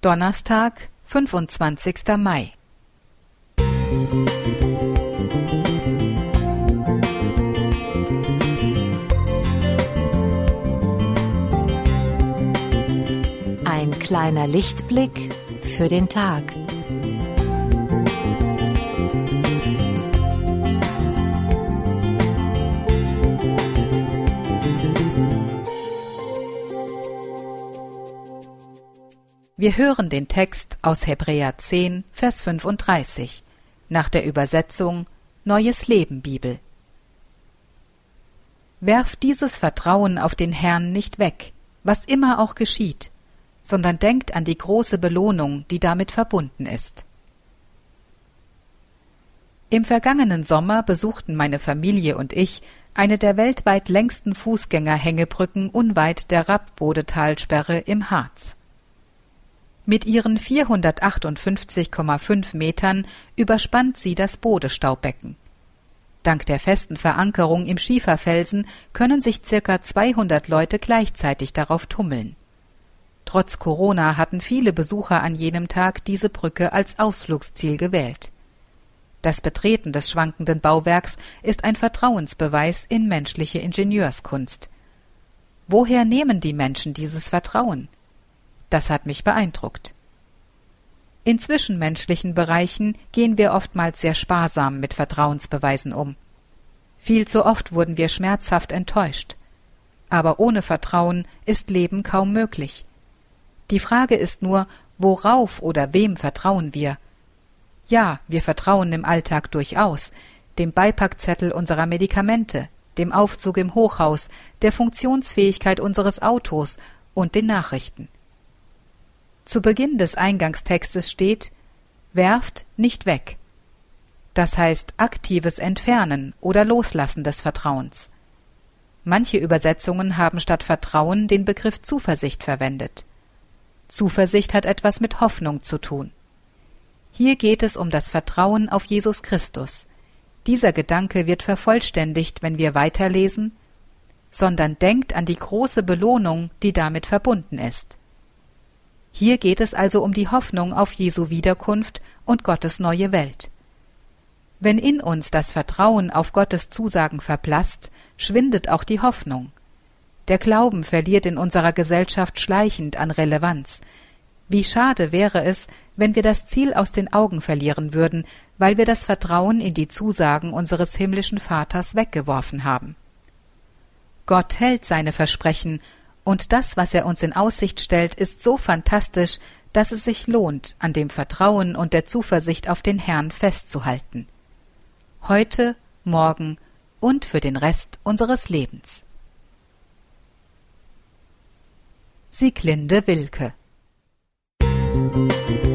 Donnerstag, 25. Mai. Ein kleiner Lichtblick für den Tag. Wir hören den Text aus Hebräer 10, Vers 35 nach der Übersetzung Neues Leben Bibel. Werft dieses Vertrauen auf den Herrn nicht weg, was immer auch geschieht, sondern denkt an die große Belohnung, die damit verbunden ist. Im vergangenen Sommer besuchten meine Familie und ich eine der weltweit längsten Fußgängerhängebrücken unweit der Rappbodetalsperre im Harz. Mit ihren 458,5 Metern überspannt sie das Bodestaubecken. Dank der festen Verankerung im Schieferfelsen können sich circa 200 Leute gleichzeitig darauf tummeln. Trotz Corona hatten viele Besucher an jenem Tag diese Brücke als Ausflugsziel gewählt. Das Betreten des schwankenden Bauwerks ist ein Vertrauensbeweis in menschliche Ingenieurskunst. Woher nehmen die Menschen dieses Vertrauen? Das hat mich beeindruckt. In zwischenmenschlichen Bereichen gehen wir oftmals sehr sparsam mit Vertrauensbeweisen um. Viel zu oft wurden wir schmerzhaft enttäuscht. Aber ohne Vertrauen ist Leben kaum möglich. Die Frage ist nur, worauf oder wem vertrauen wir? Ja, wir vertrauen im Alltag durchaus, dem Beipackzettel unserer Medikamente, dem Aufzug im Hochhaus, der Funktionsfähigkeit unseres Autos und den Nachrichten. Zu Beginn des Eingangstextes steht Werft nicht weg. Das heißt aktives Entfernen oder Loslassen des Vertrauens. Manche Übersetzungen haben statt Vertrauen den Begriff Zuversicht verwendet. Zuversicht hat etwas mit Hoffnung zu tun. Hier geht es um das Vertrauen auf Jesus Christus. Dieser Gedanke wird vervollständigt, wenn wir weiterlesen, sondern denkt an die große Belohnung, die damit verbunden ist. Hier geht es also um die Hoffnung auf Jesu Wiederkunft und Gottes neue Welt. Wenn in uns das Vertrauen auf Gottes Zusagen verblasst, schwindet auch die Hoffnung. Der Glauben verliert in unserer Gesellschaft schleichend an Relevanz. Wie schade wäre es, wenn wir das Ziel aus den Augen verlieren würden, weil wir das Vertrauen in die Zusagen unseres himmlischen Vaters weggeworfen haben. Gott hält seine Versprechen und das, was er uns in Aussicht stellt, ist so fantastisch, dass es sich lohnt, an dem Vertrauen und der Zuversicht auf den Herrn festzuhalten. Heute, morgen und für den Rest unseres Lebens. Sieglinde Wilke Musik